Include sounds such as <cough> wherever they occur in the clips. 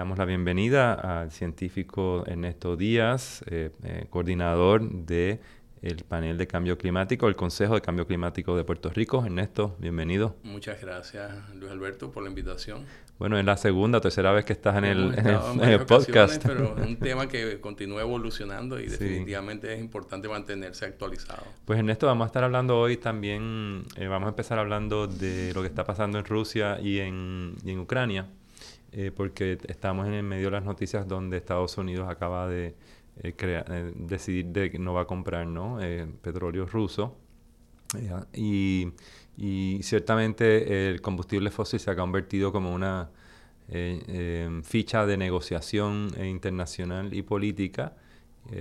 damos la bienvenida al científico Ernesto Díaz, eh, eh, coordinador de el panel de cambio climático, el Consejo de Cambio Climático de Puerto Rico. Ernesto, bienvenido. Muchas gracias, Luis Alberto, por la invitación. Bueno, es la segunda o tercera vez que estás en el, en el, <laughs> podcast. Pero es un <laughs> tema que continúa evolucionando y definitivamente es importante mantenerse actualizado. Pues Ernesto, vamos a estar hablando hoy también, eh, vamos a empezar hablando de lo que está pasando en Rusia y en, y en Ucrania, eh, porque estamos en el medio de las noticias donde Estados Unidos acaba de eh, eh, decidir de que no va a comprar ¿no? Eh, petróleo ruso. Y, y, ciertamente el combustible fósil se ha convertido como una em, ficha de negociación internacional y política.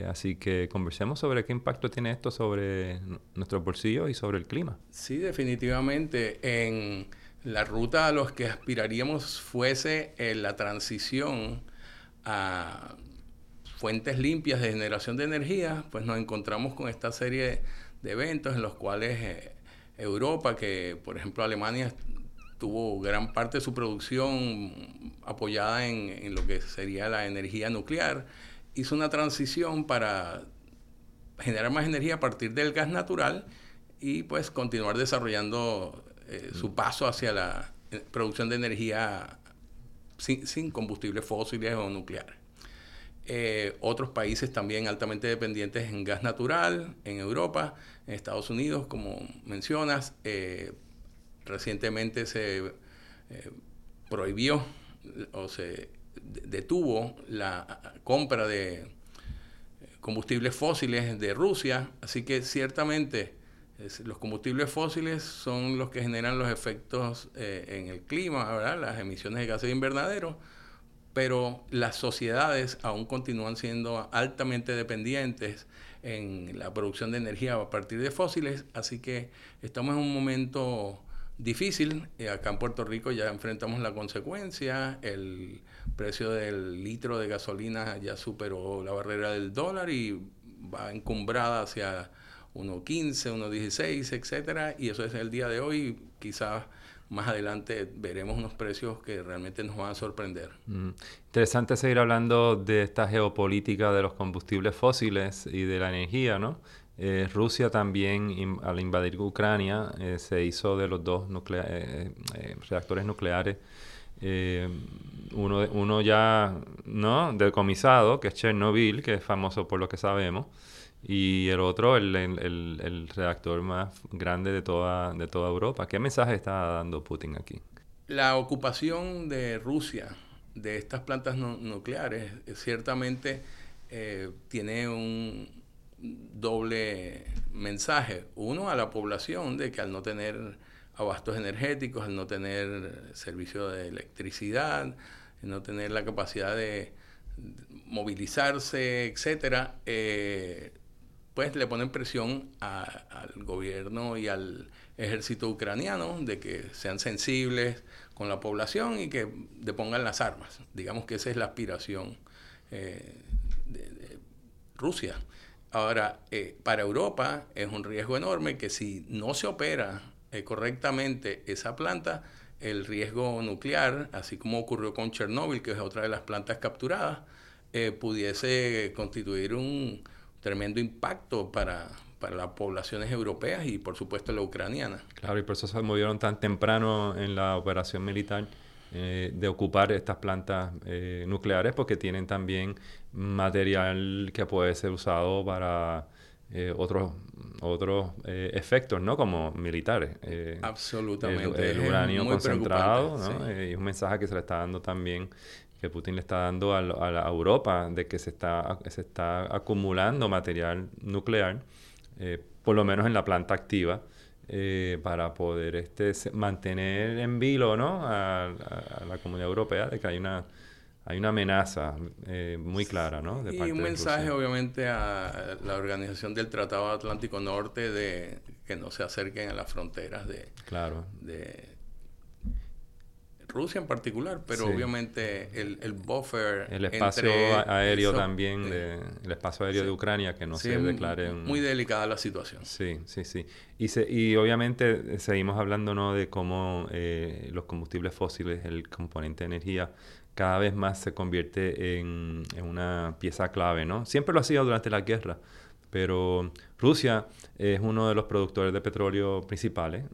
así que conversemos sobre qué impacto tiene esto sobre nuestros bolsillos y sobre el clima. Sí, definitivamente. En la ruta a los que aspiraríamos fuese la transición a fuentes limpias de generación de energía, pues nos encontramos con esta serie de eventos en los cuales eh, Europa, que por ejemplo Alemania tuvo gran parte de su producción apoyada en, lo que sería la energía nuclear, hizo una transición para generar más energía a partir del gas natural y pues continuar desarrollando eh, su paso hacia la eh, producción de energía sin, combustibles fósiles o nucleares. Eh, otros países también altamente dependientes en gas natural, en Europa, en Estados Unidos, como mencionas. Recientemente se prohibió o se detuvo la compra de combustibles fósiles de Rusia, así que ciertamente los combustibles fósiles son los que generan los efectos en el clima, las emisiones de gases de invernadero pero las sociedades aún continúan siendo altamente dependientes en la producción de energía a partir de fósiles, así que estamos en un momento difícil. Eh, acá en Puerto Rico ya enfrentamos la consecuencia, el precio del litro de gasolina ya superó la barrera del dólar y va encumbrada hacia 1.15, 1.16, etcétera, y eso es el día de hoy, quizás más adelante veremos unos precios que realmente nos van a sorprender. Mm. Interesante seguir hablando de esta geopolítica de los combustibles fósiles y de la energía, ¿no? Eh, Rusia también, al invadir Ucrania, eh, se hizo de los dos eh, reactores nucleares, uno, uno ya no decomisado, que es Chernobyl, que es famoso por lo que sabemos, y el otro, el, el, el, reactor más grande de toda, de toda Europa. ¿Qué mensaje está dando Putin aquí? La ocupación de Rusia de estas plantas nucleares eh, ciertamente eh, tiene un doble mensaje. Uno, a la población de que al no tener abastos energéticos, al no tener servicio de electricidad, no tener la capacidad de movilizarse, etcétera, eh, pues le ponen presión al gobierno y al ejército ucraniano de que sean sensibles con la población y que depongan las armas. Digamos que esa es la aspiración eh, de, Rusia. Ahora, eh, para Europa es un riesgo enorme que si no se opera eh, correctamente esa planta, el riesgo nuclear, así como ocurrió con Chernóbil, que es otra de las plantas capturadas, pudiese constituir un, tremendo impacto para, para las poblaciones europeas y por supuesto la ucraniana. Claro, y por eso se movieron tan temprano en la operación militar eh, de ocupar estas plantas eh, nucleares porque tienen también material que puede ser usado para eh, otros otros efectos, ¿no? Como militares. Absolutamente. El, uranio concentrado, ¿no? y un mensaje que se le está dando también que Putin le está dando a, a, Europa de que se está, se está acumulando material nuclear, eh, por lo menos en la planta activa, eh, para poder este, mantener en vilo ¿no? a, la comunidad europea de que hay una, hay una amenaza eh, muy clara. ¿no? De y un mensaje obviamente a la Organización del Tratado Atlántico Norte de que no se acerquen a las fronteras de, claro. de Rusia en particular, pero obviamente el, el, buffer. El espacio aéreo también, de, el espacio aéreo de Ucrania, que no se declare. Muy delicada la situación. Sí, sí, sí. Y, se, y obviamente seguimos hablando ¿no? de cómo eh, los combustibles fósiles, el componente de energía, cada vez más se convierte en, en, pieza clave, ¿no? Siempre lo ha sido durante la guerra, pero Rusia es uno de los productores de petróleo principales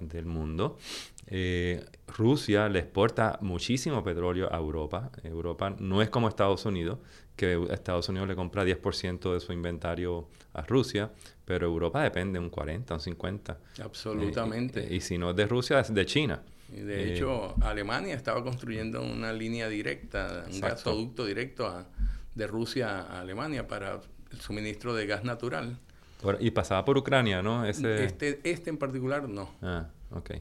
del mundo. Eh, Rusia le exporta muchísimo petróleo a Europa. Europa no es como Estados Unidos, que Estados Unidos le compra 10% de su inventario a Rusia, pero Europa depende un 40, un 50. Absolutamente. Eh, y, si no es de Rusia, es de China. De eh, hecho, Alemania estaba construyendo una línea directa, un gasoducto directo de Rusia a Alemania para el suministro de gas natural. y pasaba por Ucrania, ¿no? Ese... Este, este en particular no. Ah, ok.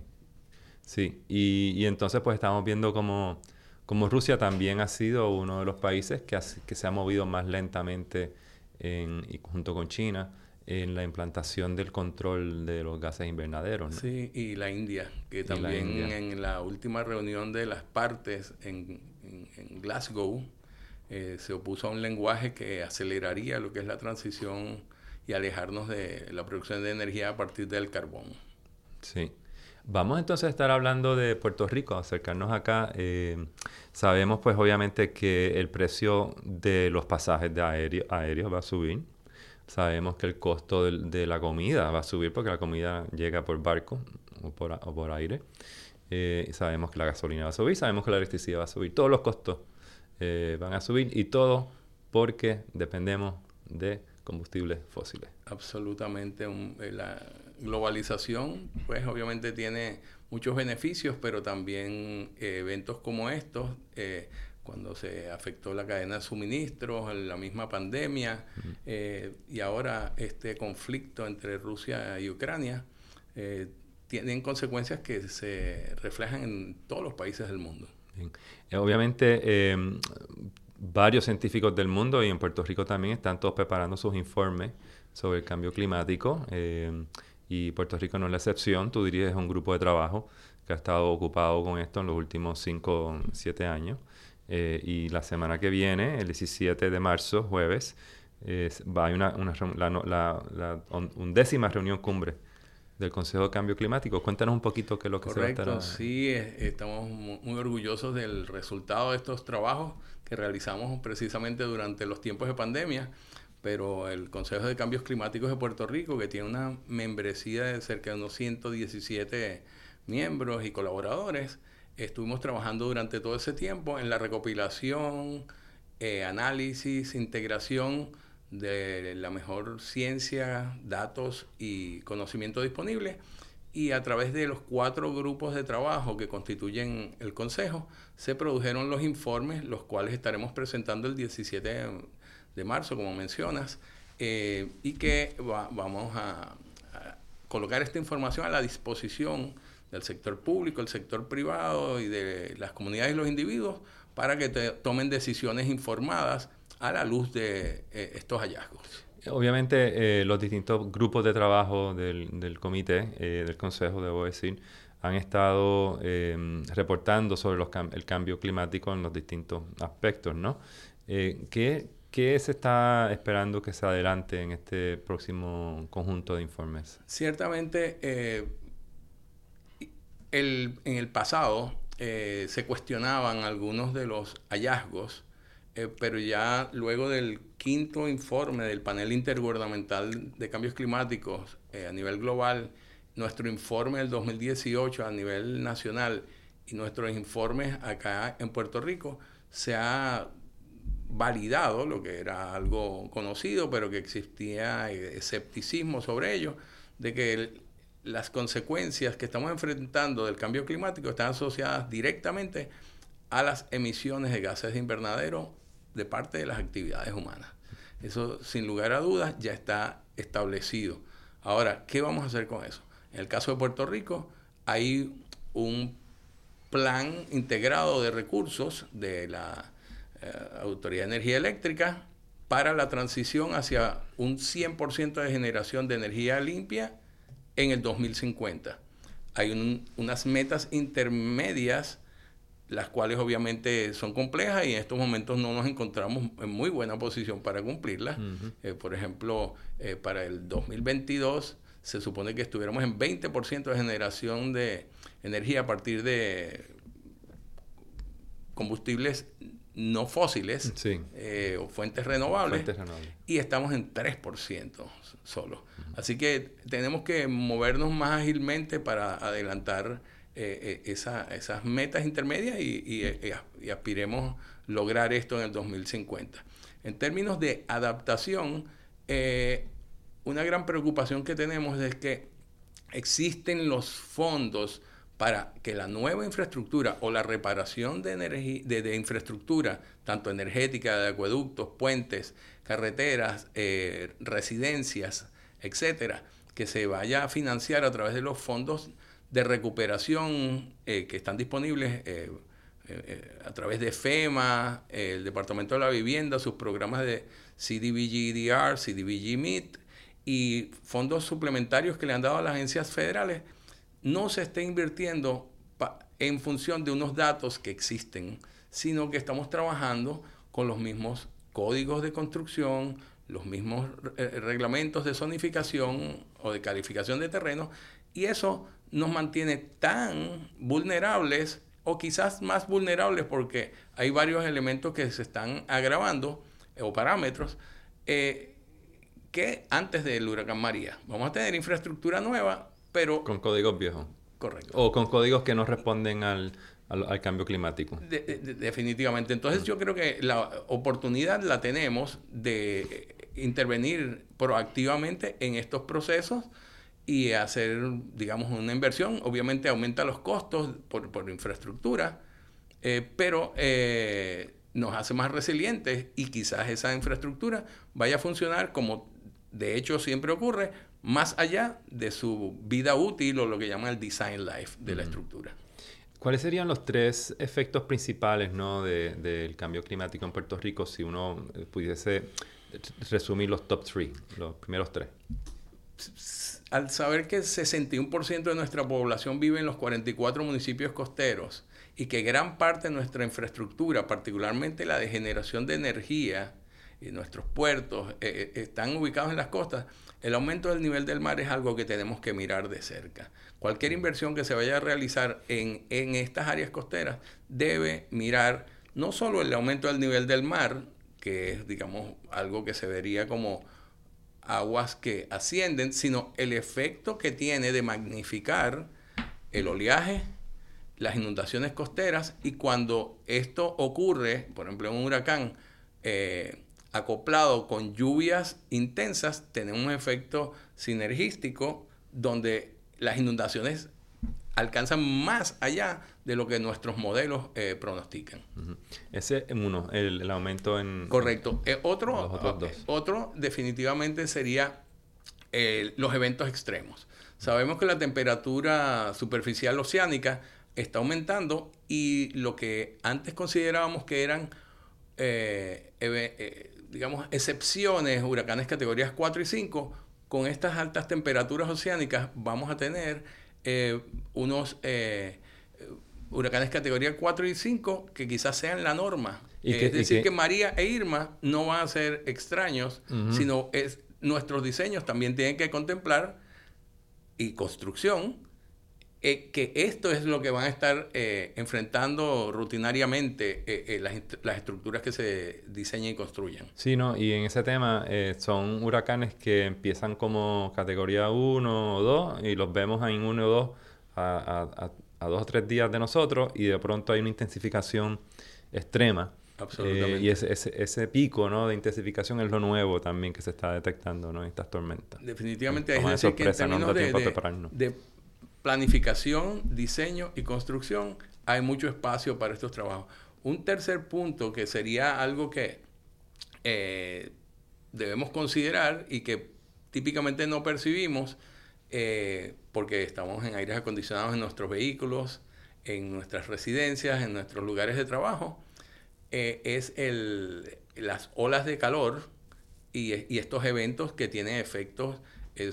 Sí, y, y entonces pues estamos viendo como, como, Rusia también ha sido uno de los países que, que se ha movido más lentamente en, y junto con China en la implantación del control de los gases invernaderos. Sí, y la India, que también en la última reunión de las partes en, en Glasgow, eh, se opuso a un lenguaje que aceleraría lo que es la transición y alejarnos de la producción de energía a partir del carbón. Sí. Vamos entonces a estar hablando de Puerto Rico, acercarnos acá. Eh, sabemos pues obviamente que el precio de los pasajes de aéreo, aéreos va a subir. Sabemos que el costo de, la comida va a subir porque la comida llega por barco o por, o por aire. Eh, sabemos que la gasolina va a subir, sabemos que la electricidad va a subir. Todos los costos eh, van a subir y todo porque dependemos de combustibles fósiles. Absolutamente. Eh, la globalización, pues obviamente tiene muchos beneficios, pero también eh, eventos como estos, cuando se afectó la cadena de suministros, la misma pandemia y ahora este conflicto entre Rusia y Ucrania, tienen consecuencias que se reflejan en todos los países del mundo. Eh, obviamente, eh, varios científicos del mundo y en Puerto Rico también están todos preparando sus informes sobre el cambio climático eh, y Puerto Rico no es la excepción. Tú diriges un grupo de trabajo que ha estado ocupado con esto en los últimos 5 o 7 años. y la semana que viene, el 17 de marzo, jueves, va a haber una, una, la, undécima reunión cumbre del Consejo de Cambio Climático. Cuéntanos un poquito qué es lo que se va a estar... sí, estamos muy orgullosos del resultado de estos trabajos que realizamos precisamente durante los tiempos de pandemia, pero el Consejo de Cambios Climáticos de Puerto Rico, que tiene una membresía de cerca de unos 117 miembros y colaboradores, estuvimos trabajando durante todo ese tiempo en la recopilación, eh, análisis, integración de la mejor ciencia, datos y conocimiento disponible. Y a través de los cuatro grupos de trabajo que constituyen el Consejo se produjeron los informes, los cuales estaremos presentando el 17 de marzo, como mencionas, eh, y que vamos a, colocar esta información a la disposición del sector público, el sector privado y de las comunidades y los individuos para que tomen decisiones informadas a la luz de eh, estos hallazgos. Obviamente, eh, los distintos grupos de trabajo del, comité, eh, del consejo, debo decir, han estado em, reportando sobre los el cambio climático en los distintos aspectos, ¿no? ¿qué, ¿Qué se está esperando que se adelante en este próximo conjunto de informes? Ciertamente, el, en el pasado se cuestionaban algunos de los hallazgos eh, pero ya luego del quinto informe del panel intergubernamental de cambios climáticos eh, a nivel global, nuestro informe del 2018 a nivel nacional y nuestros informes acá en Puerto Rico, se ha validado lo que era algo conocido, pero que existía escepticismo sobre ello, de que las consecuencias que estamos enfrentando del cambio climático están asociadas directamente a las emisiones de gases de invernadero de parte de las actividades humanas. Eso, sin lugar a dudas, ya está establecido. Ahora, ¿qué vamos a hacer con eso? En el caso de Puerto Rico, hay un plan integrado de recursos de la eh, Autoridad de Energía Eléctrica para la transición hacia un 100% de generación de energía limpia en el 2050. Hay unas metas intermedias las cuales obviamente son complejas y en estos momentos no nos encontramos en muy buena posición para cumplirlas. Eh, por ejemplo, eh, para el 2022 se supone que estuviéramos en 20% de generación de energía a partir de combustibles no fósiles eh, o fuentes renovables, y estamos en 3% solo. Así que tenemos que movernos más ágilmente para adelantar eh, eh, esas metas intermedias y, y, aspiremos lograr esto en el 2050. En términos de adaptación, una gran preocupación que tenemos es que existen los fondos para que la nueva infraestructura o la reparación de, de, infraestructura, tanto energética, de acueductos, puentes, carreteras, eh, residencias, etcétera, que se vaya a financiar a través de los fondos de recuperación eh, que están disponibles eh, a través de FEMA, el Departamento de la Vivienda, sus programas de CDBG-DR, CDBG-MIT y fondos suplementarios que le han dado a las agencias federales no se está invirtiendo en función de unos datos que existen, sino que estamos trabajando con los mismos códigos de construcción, los mismos eh, reglamentos de zonificación o de calificación de terreno, y eso nos mantiene tan vulnerables o quizás más vulnerables porque hay varios elementos que se están agravando o parámetros eh, que antes del huracán María. Vamos a tener infraestructura nueva, pero... Con códigos viejos. Correcto. O con códigos que no responden al, cambio climático. definitivamente. Entonces yo creo que la oportunidad la tenemos de intervenir proactivamente en estos procesos y hacer, digamos, una inversión. Obviamente aumenta los costos por, infraestructura, eh, pero eh, nos hace más resilientes y quizás esa infraestructura vaya a funcionar como de hecho siempre ocurre más allá de su vida útil o lo que llaman el design life de la estructura. ¿Cuáles serían los tres efectos principales ¿no? del cambio climático en Puerto Rico si uno eh, pudiese resumir los top three, los primeros tres? Al saber que el 61% de nuestra población vive en los 44 municipios costeros y que gran parte de nuestra infraestructura, particularmente la de generación de energía y nuestros puertos, eh, eh, están ubicados en las costas, el aumento del nivel del mar es algo que tenemos que mirar de cerca. Cualquier inversión que se vaya a realizar en, estas áreas costeras debe mirar no solo el aumento del nivel del mar, que es, digamos, algo que se vería como aguas que ascienden, sino el efecto que tiene de magnificar el oleaje, las inundaciones costeras y cuando esto ocurre, por ejemplo, en un huracán, eh, acoplado con lluvias intensas, tiene un efecto sinergístico donde las inundaciones alcanzan más allá de lo que nuestros modelos eh, pronostican. Ese es uno, el, aumento en... Correcto. Eh, otro, eh, otro definitivamente sería los eventos extremos. Sabemos que la temperatura superficial oceánica está aumentando y lo que antes considerábamos que eran digamos, excepciones, huracanes categorías 4 y 5, con estas altas temperaturas oceánicas vamos a tener eh, unos eh, huracanes categoría 4 y 5 que quizás sean la norma. es decir, que María e Irma no van a ser extraños, sino es, nuestros diseños también tienen que contemplar y construcción eh, que esto es lo que van a estar eh, enfrentando rutinariamente eh, las, las, estructuras que se diseñan y construyen. Sí, no, y en ese tema son huracanes que empiezan como categoría 1 o 2 y los vemos en 1 o 2 a, a, dos o tres días de nosotros y de pronto hay una intensificación extrema. Absolutamente. y ese, ese, ese, pico ¿no? de intensificación es lo nuevo también que se está detectando ¿no? en estas tormentas. Definitivamente, es decir, que en términos de, de, planificación, diseño y construcción, hay mucho espacio para estos trabajos. Un tercer punto que sería algo que eh, debemos considerar y que típicamente no percibimos eh, porque estamos en aires acondicionados en nuestros vehículos, en nuestras residencias, en nuestros lugares de trabajo, eh, es el, las olas de calor y, estos eventos que tienen efectos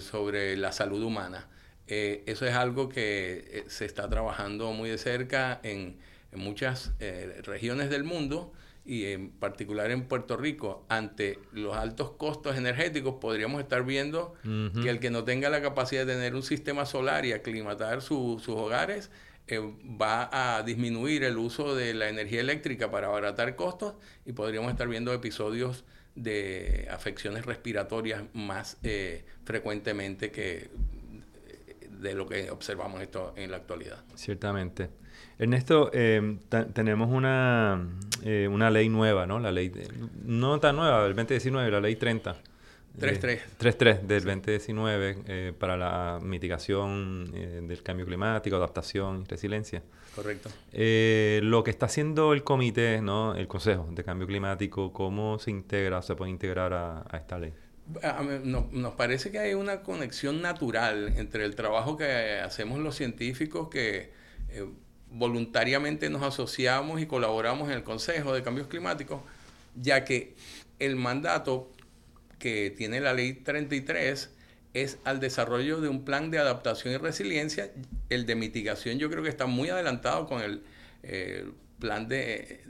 sobre la salud humana. Eh, eso es algo que eh, se está trabajando muy de cerca en, muchas eh, regiones del mundo y en particular en Puerto Rico, ante los altos costos energéticos, podríamos estar viendo que el que no tenga la capacidad de tener un sistema solar y aclimatar sus hogares, eh, va a disminuir el uso de la energía eléctrica para abaratar costos y podríamos estar viendo episodios de afecciones respiratorias más eh, frecuentemente que de lo que observamos esto en la actualidad. Ciertamente. Ernesto, eh, tenemos una, una ley nueva, ¿no? La ley, no tan nueva, del 2019, la ley 30 3-3. 3-3 del 2019 eh, para la mitigación eh, del cambio climático, adaptación y resiliencia. Correcto. Eh, lo que está haciendo el comité, ¿no? el Consejo de Cambio Climático, ¿cómo se integra, se puede integrar a, esta ley? nos parece que hay una conexión natural entre el trabajo que hacemos los científicos que voluntariamente nos asociamos y colaboramos en el Consejo de Cambios Climáticos, ya que el mandato que tiene la ley 33 es al desarrollo de un plan de adaptación y resiliencia. El de mitigación yo creo que está muy adelantado con el eh, plan de,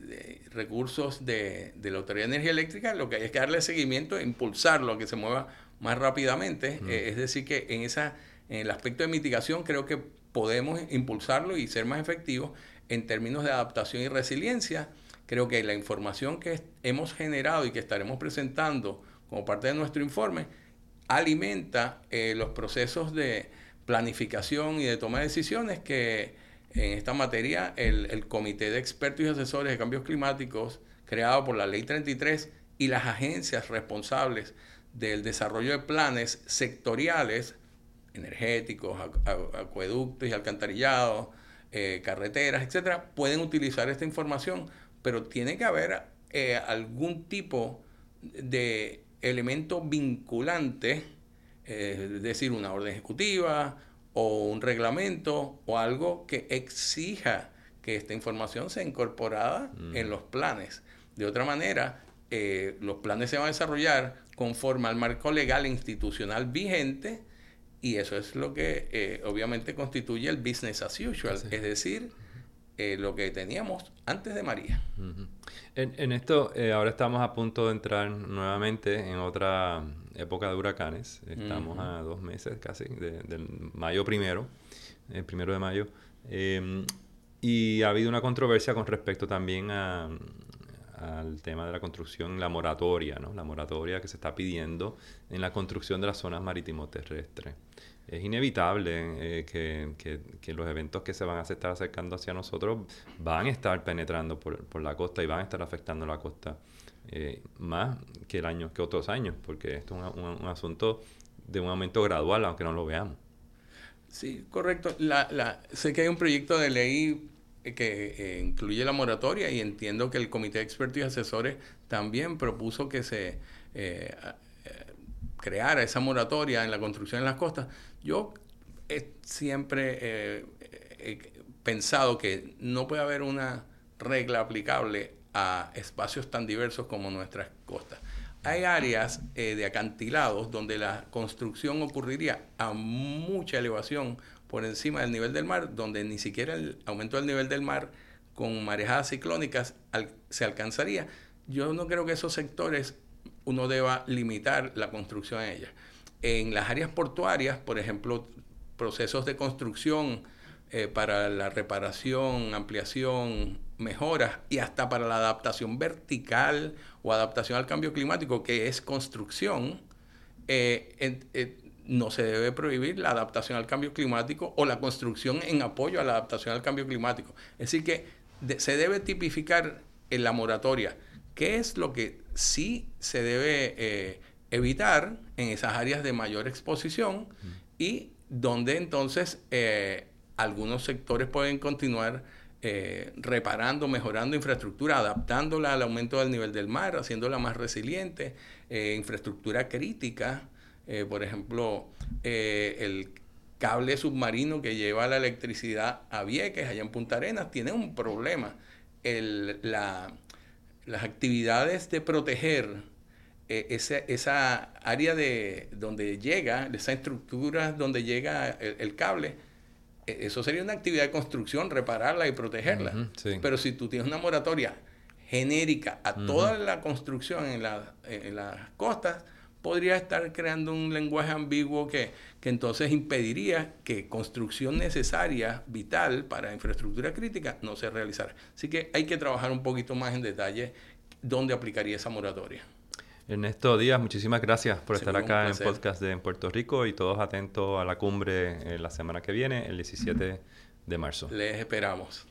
recursos de, la Autoridad de Energía Eléctrica. Lo que hay es que darle seguimiento e impulsarlo a que se mueva más rápidamente. Eh, es decir, que en, esa, en el aspecto de mitigación creo que podemos impulsarlo y ser más efectivos en términos de adaptación y resiliencia. Creo que la información que hemos generado y que estaremos presentando como parte de nuestro informe, alimenta eh, los procesos de planificación y de toma de decisiones que en esta materia el, Comité de Expertos y Asesores de Cambios Climáticos, creado por la Ley 33, y las agencias responsables del desarrollo de planes sectoriales, energéticos, acueductos y alcantarillados, eh, carreteras, etcétera, pueden utilizar esta información, pero tiene que haber eh, algún tipo de elemento vinculante, eh, es decir, una orden ejecutiva o un reglamento o algo que exija que esta información sea incorporada mm. en los planes. De otra manera, eh, los planes se van a desarrollar conforme al marco legal e institucional vigente y eso es lo que eh, obviamente constituye el business as usual, es decir, eh, lo que teníamos antes de María. en, esto, eh, ahora estamos a punto de entrar nuevamente en otra época de huracanes. Estamos a dos meses casi, del mayo primero, el primero de mayo. Em, y ha habido una controversia con respecto también a, al tema de la construcción, la moratoria, ¿no? La moratoria que se está pidiendo en la construcción de las zonas marítimo terrestres es inevitable eh, que, los eventos que se van a estar acercando hacia nosotros van a estar penetrando por, la costa y van a estar afectando la costa eh, más que el año que otros años, porque esto es un, asunto de un aumento gradual, aunque no lo veamos. Sí, correcto. La, sé que hay un proyecto de ley que eh, incluye la moratoria y entiendo que el Comité de Expertos y Asesores también propuso que se creara esa moratoria en la construcción en las costas. Yo he siempre eh, he pensado que no puede haber una regla aplicable a espacios tan diversos como nuestras costas. Hay áreas eh, de acantilados donde la construcción ocurriría a mucha elevación por encima del nivel del mar, donde ni siquiera el aumento del nivel del mar con marejadas ciclónicas se alcanzaría. Yo no creo que esos sectores uno deba limitar la construcción a ellas. En las áreas portuarias, por ejemplo, procesos de construcción eh, para la reparación, ampliación, mejoras y hasta para la adaptación vertical o adaptación al cambio climático, que es construcción, eh, eh, no se debe prohibir la adaptación al cambio climático o la construcción en apoyo a la adaptación al cambio climático. Es decir, que se debe tipificar en la moratoria qué es lo que sí se debe evitar en esas áreas de mayor exposición y donde entonces eh, algunos sectores pueden continuar eh, reparando, mejorando infraestructura, adaptándola al aumento del nivel del mar, haciéndola más resiliente, eh, infraestructura crítica, por ejemplo, el cable submarino que lleva la electricidad a Vieques, allá en Punta Arenas, tiene un problema. la, las actividades de proteger eh, esa, área de donde llega, esa estructura donde llega el, cable, eso sería una actividad de construcción, repararla y protegerla. Pero si tú tienes una moratoria genérica a toda la construcción en, las costas, podría estar creando un lenguaje ambiguo que, que entonces impediría que construcción necesaria, vital para infraestructura crítica, no se realizara. Así que hay que trabajar un poquito más en detalle dónde aplicaría esa moratoria. Ernesto Díaz, muchísimas gracias por estar acá en el podcast de en Puerto Rico y todos atentos a la cumbre la semana que viene, el 17 de marzo. Les esperamos.